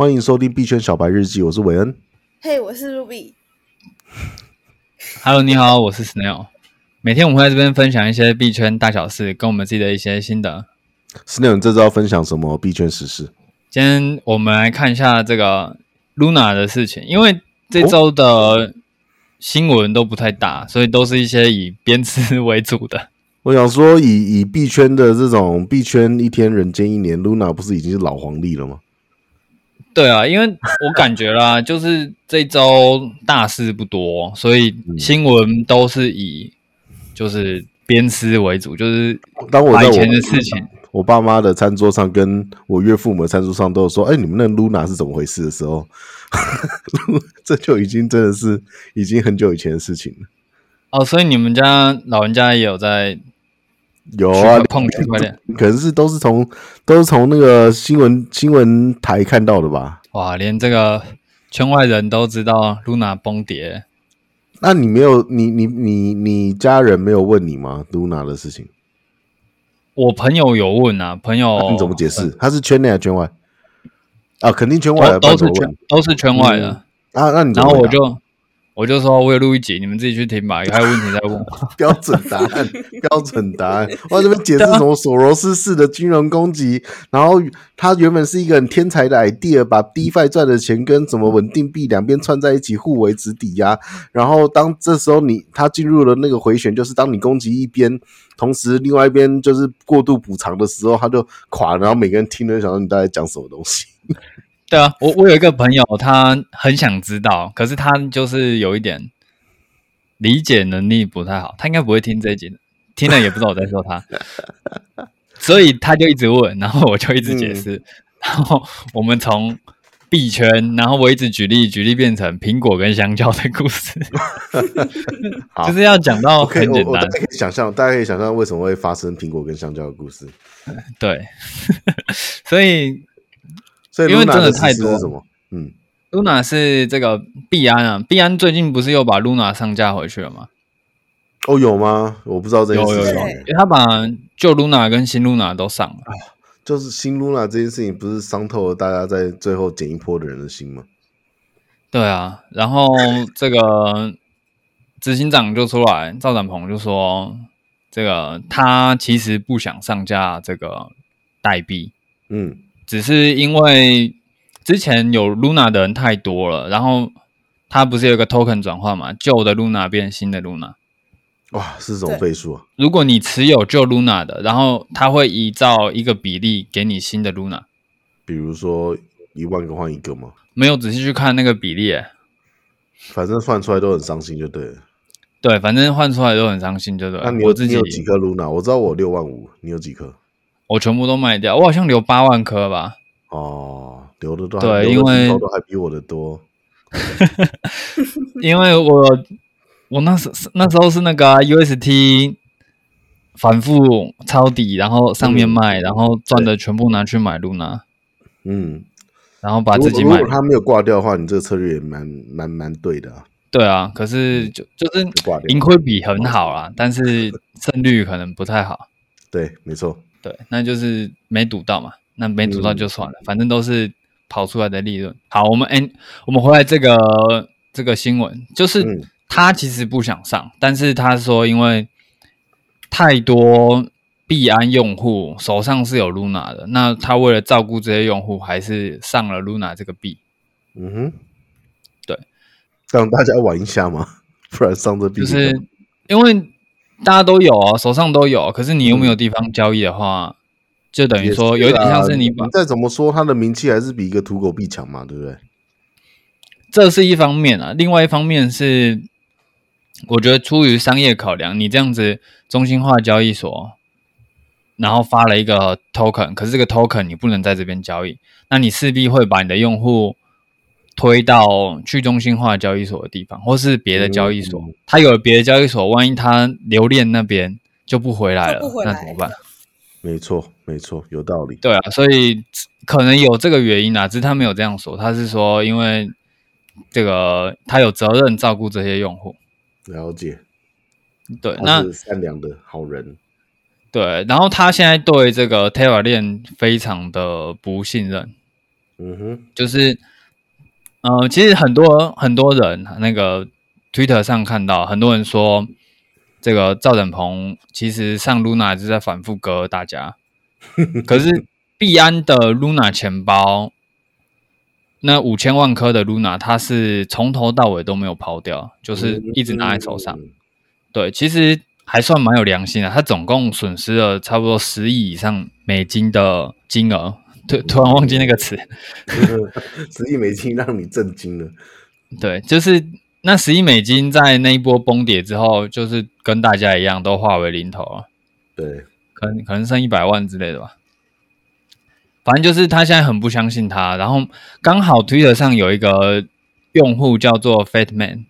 欢迎收听币圈小白日记，我是韦恩。嘿，hey, 我是 Ruby。Hello，你好，我是 Snail。每天我们会在这边分享一些币圈大小事，跟我们自己的一些心得。Snail，你这周要分享什么币圈时事？今天我们来看一下这个 Luna 的事情，因为这周的新闻都不太大，所以都是一些以编织为主的。我想说以，以以币圈的这种币圈一天人间一年，Luna 不是已经是老黄历了吗？对啊，因为我感觉啦，就是这周大事不多，所以新闻都是以就是鞭尸为主，就是当我以前的事情。我爸妈的餐桌上，跟我岳父母的餐桌上都有说：“哎，你们那 Luna 是怎么回事？”的时候，这就已经真的是已经很久以前的事情了。哦，所以你们家老人家也有在。有啊，碰区块链，可能是都是从都是从那个新闻新闻台看到的吧？哇，连这个圈外人都知道 Luna 崩跌，那你没有你你你你家人没有问你吗？Luna 的事情，我朋友有问啊，朋友、啊、你怎么解释？他是圈内还是圈外？啊，肯定圈外的，都是圈都是圈外的、嗯、啊。那你然后我就。我就说，我有录一集，你们自己去听吧。有 还有问题再问。标准答案，标准答案。我在这边解释什么索罗斯式的金融攻击，然后他原本是一个很天才的 idea，把 DeFi 赚的钱跟什么稳定币两边串在一起，互为值抵押。然后当这时候你他进入了那个回旋，就是当你攻击一边，同时另外一边就是过度补偿的时候，他就垮。然后每个人听了想说你到底讲什么东西。对啊，我我有一个朋友，他很想知道，可是他就是有一点理解能力不太好，他应该不会听这一集，听了也不知道我在说他，所以他就一直问，然后我就一直解释，嗯、然后我们从币圈，然后我一直举例举例变成苹果跟香蕉的故事，就是要讲到很简单，我我可以想象，大家可以想象为什么会发生苹果跟香蕉的故事，对，所以。所以因为真的太多，什么？嗯，Luna 是这个币安啊，币安最近不是又把 Luna 上架回去了吗？哦，有吗？我不知道这件事情。有有有，因为他把旧 Luna 跟新 Luna 都上了。就是新 Luna 这件事情，不是伤透了大家在最后捡一波的人的心吗？对啊，然后这个执行长就出来，赵展鹏就说，这个他其实不想上架这个代币。嗯。只是因为之前有 Luna 的人太多了，然后它不是有个 token 转换嘛？旧的 Luna 变新的 Luna，哇，是什么倍数啊？如果你持有旧 Luna 的，然后它会依照一个比例给你新的 Luna。比如说一万个换一个吗？没有仔细去看那个比例，反正换出来都很伤心就对了。对，反正换出来都很伤心就对了。那你有自己有几颗 Luna？我知道我六万五，你有几颗？我全部都卖掉，我好像留八万颗吧。哦，留的多，对，因为都还比我的多。因为我我那时那时候是那个、啊、UST 反复抄底，然后上面卖，嗯、然后赚的全部拿去买 Luna。嗯，然后把自己买。如果他没有挂掉的话，你这个策略也蛮蛮蛮对的、啊。对啊，可是就就是盈亏比很好啊，但是胜率可能不太好。对，没错。对，那就是没赌到嘛，那没赌到就算了，嗯、反正都是跑出来的利润。好，我们哎，我们回来这个这个新闻，就是他其实不想上，嗯、但是他说因为太多币安用户手上是有 Luna 的，那他为了照顾这些用户，还是上了 Luna 这个币。嗯哼，对，让大家玩一下嘛，不然上这币就是因为。大家都有啊，手上都有，可是你又没有地方交易的话，嗯、就等于说有一点像是你把。再怎么说，他的名气还是比一个土狗币强嘛，对不对？这是一方面啊，另外一方面是，我觉得出于商业考量，你这样子中心化交易所，然后发了一个 token，可是这个 token 你不能在这边交易，那你势必会把你的用户。推到去中心化交易所的地方，或是别的交易所，他、嗯、有别的交易所，万一他留恋那边就不回来了，来那怎么办？没错，没错，有道理。对啊，所以可能有这个原因啊，只是他没有这样说，他是说因为这个他有责任照顾这些用户。了解。对，那善良的好人。对，然后他现在对这个 Terra 链非常的不信任。嗯哼，就是呃，其实很多很多人那个 Twitter 上看到很多人说，这个赵展鹏其实上 Luna 是在反复割大家，可是币安的 Luna 钱包。那五千万颗的 Luna，它是从头到尾都没有抛掉，就是一直拿在手上。对，其实还算蛮有良心的。它总共损失了差不多十亿以上美金的金额。突突然忘记那个词，十亿美金让你震惊了。对，就是那十亿美金在那一波崩跌之后，就是跟大家一样都化为零头了。对，可能可能剩一百万之类的吧。反正就是他现在很不相信他，然后刚好 Twitter 上有一个用户叫做 Fatman，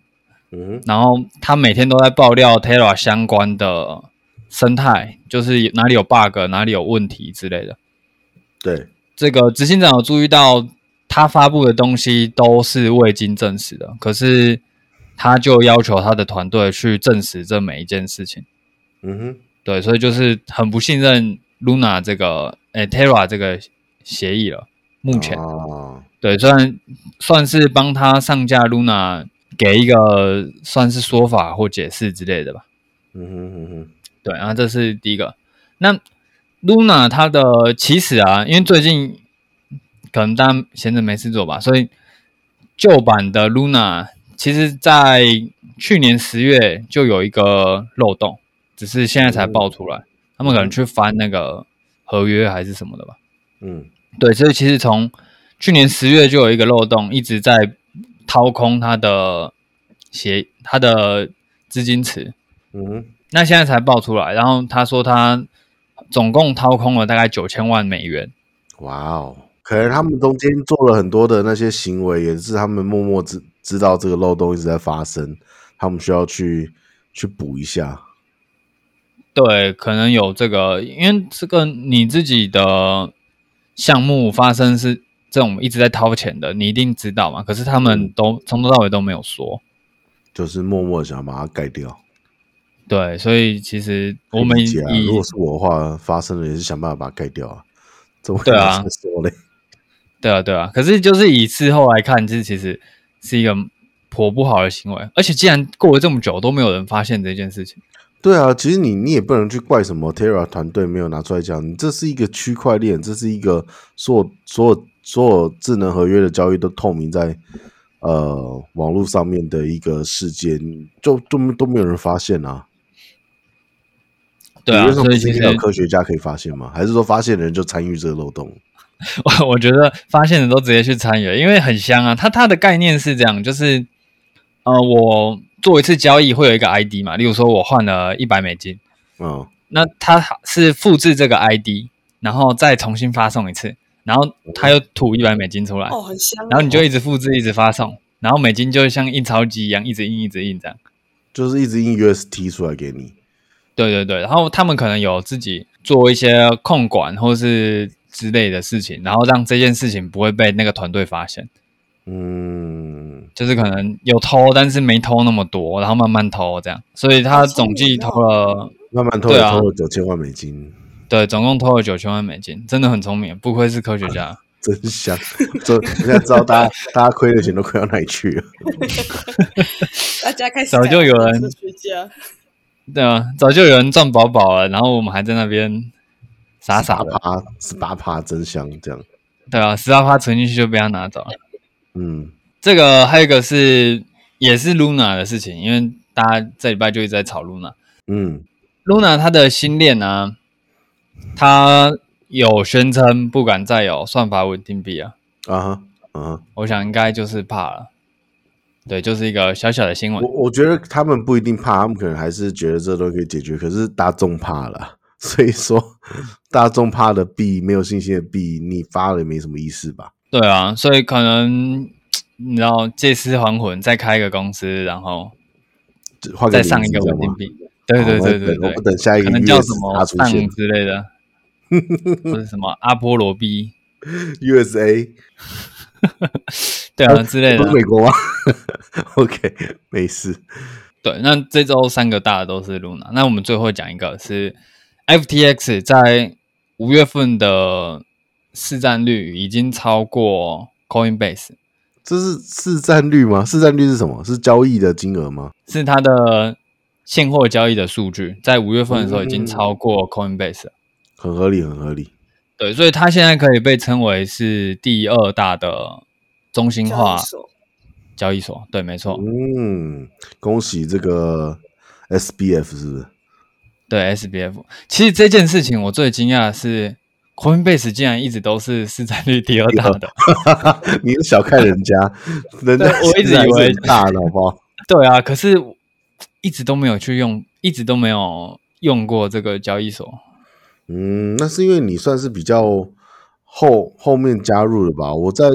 嗯，然后他每天都在爆料 Terra 相关的生态，就是哪里有 bug，哪里有问题之类的。对，这个执行长有注意到他发布的东西都是未经证实的，可是他就要求他的团队去证实这每一件事情。嗯哼，对，所以就是很不信任 Luna 这个，诶 Terra 这个。协议了，目前、哦、对，算算是帮他上架 Luna，给一个算是说法或解释之类的吧。嗯哼嗯哼，对，然后这是第一个。那 Luna 它的其实啊，因为最近可能大家闲着没事做吧，所以旧版的 Luna 其实在去年十月就有一个漏洞，只是现在才爆出来。嗯、他们可能去翻那个合约还是什么的吧。嗯，对，所以其实从去年十月就有一个漏洞，一直在掏空它的协，它的资金池。嗯，那现在才爆出来，然后他说他总共掏空了大概九千万美元。哇哦，可能他们中间做了很多的那些行为，也是他们默默知知道这个漏洞一直在发生，他们需要去去补一下。对，可能有这个，因为这个你自己的。项目发生是这种一直在掏钱的，你一定知道嘛？可是他们都从头到尾都没有说，就是默默想把它盖掉。对，所以其实我们以、啊、如果是我的话，发生了也是想办法把它盖掉啊。怎么对啊？对啊，对啊。可是就是以事后来看，这其实是一个颇不好的行为。而且既然过了这么久都没有人发现这件事情。对啊，其实你你也不能去怪什么 Terra 团队没有拿出来讲，你这是一个区块链，这是一个所有所有所有智能合约的交易都透明在呃网络上面的一个事件，就都都没有人发现啊。对啊，所以其实科学家可以发现吗？还是说发现的人就参与这个漏洞？我我觉得发现的都直接去参与，因为很香啊。他他的概念是这样，就是呃我。做一次交易会有一个 ID 嘛？例如说，我换了一百美金，嗯，那他是复制这个 ID，然后再重新发送一次，然后他又吐一百美金出来，哦，很香。然后你就一直复制，一直发送，然后美金就像印钞机一样，一直印，一直印这样，就是一直印 UST 出来给你。对对对，然后他们可能有自己做一些控管或是之类的事情，然后让这件事情不会被那个团队发现。嗯，就是可能有偷，但是没偷那么多，然后慢慢偷这样，所以他总计偷了，慢慢偷了，偷了九千万美金。对，总共偷了九千万美金，真的很聪明，不愧是科学家，啊、真香！这现在知道大家大家亏的钱都亏到哪里去了？大家开始早就有人，对啊，早就有人赚饱饱了，然后我们还在那边傻傻的，十八趴真香，这样。对啊，十八趴存进去就被他拿走了。嗯，这个还有一个是也是 Luna 的事情，因为大家这礼拜就一直在炒 Luna。嗯，Luna 它的新链呢，它有宣称不敢再有算法稳定币啊。啊哈，啊哈，我想应该就是怕了。对，就是一个小小的新闻。我我觉得他们不一定怕，他们可能还是觉得这都可以解决。可是大众怕了，所以说大众怕的币，没有信心的币，你发了也没什么意思吧？对啊，所以可能你知道借尸还魂，再开一个公司，然后再上一个稳定币。对对对对对，我不等下一个可能叫什么上之类的，或者什么阿波罗币 USA，对啊之类的。美国吗？OK，没事。对，那这周三个大的都是 Luna，那我们最后讲一个是 FTX 在五月份的。市占率已经超过 Coinbase。这是市占率吗？市占率是什么？是交易的金额吗？是它的现货交易的数据，在五月份的时候已经超过 Coinbase 了。很合理，很合理。对，所以它现在可以被称为是第二大的中心化交易所。对，没错。嗯，恭喜这个 SBF 是不是？对，SBF。其实这件事情我最惊讶的是，Coinbase 竟然一直都是市占率第二大的。你是小看人家，人家我一直以为大的好不好？对啊，可是一直都没有去用，一直都没有用过这个交易所。嗯，那是因为你算是比较后后面加入的吧？我在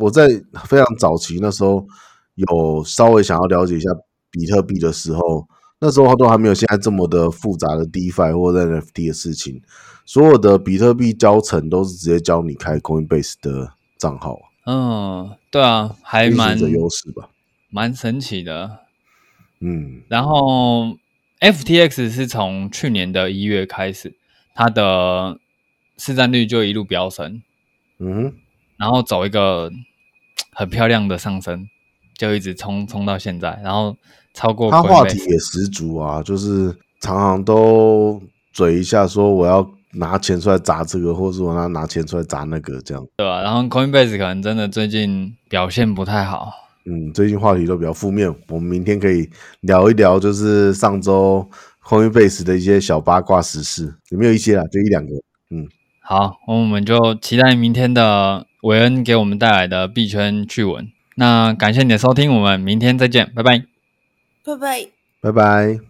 我在非常早期那时候有稍微想要了解一下比特币的时候，那时候都还没有现在这么的复杂的 DeFi 或者 NFT 的事情。所有的比特币教程都是直接教你开 Coinbase 的账号。嗯，对啊，还蛮的优势吧，蛮神奇的。嗯，然后 FTX 是从去年的一月开始。它的市占率就一路飙升，嗯，然后走一个很漂亮的上升，就一直冲冲到现在，然后超过。他话题也十足啊，就是常常都嘴一下说我要拿钱出来砸这个，或者我拿拿钱出来砸那个，这样对吧？然后 Coinbase 可能真的最近表现不太好，嗯，最近话题都比较负面。我们明天可以聊一聊，就是上周。Coinbase 的一些小八卦时事，有没有一些啊？就一两个。嗯，好，我们就期待明天的韦恩给我们带来的币圈趣闻。那感谢你的收听，我们明天再见，拜拜，拜拜，拜拜。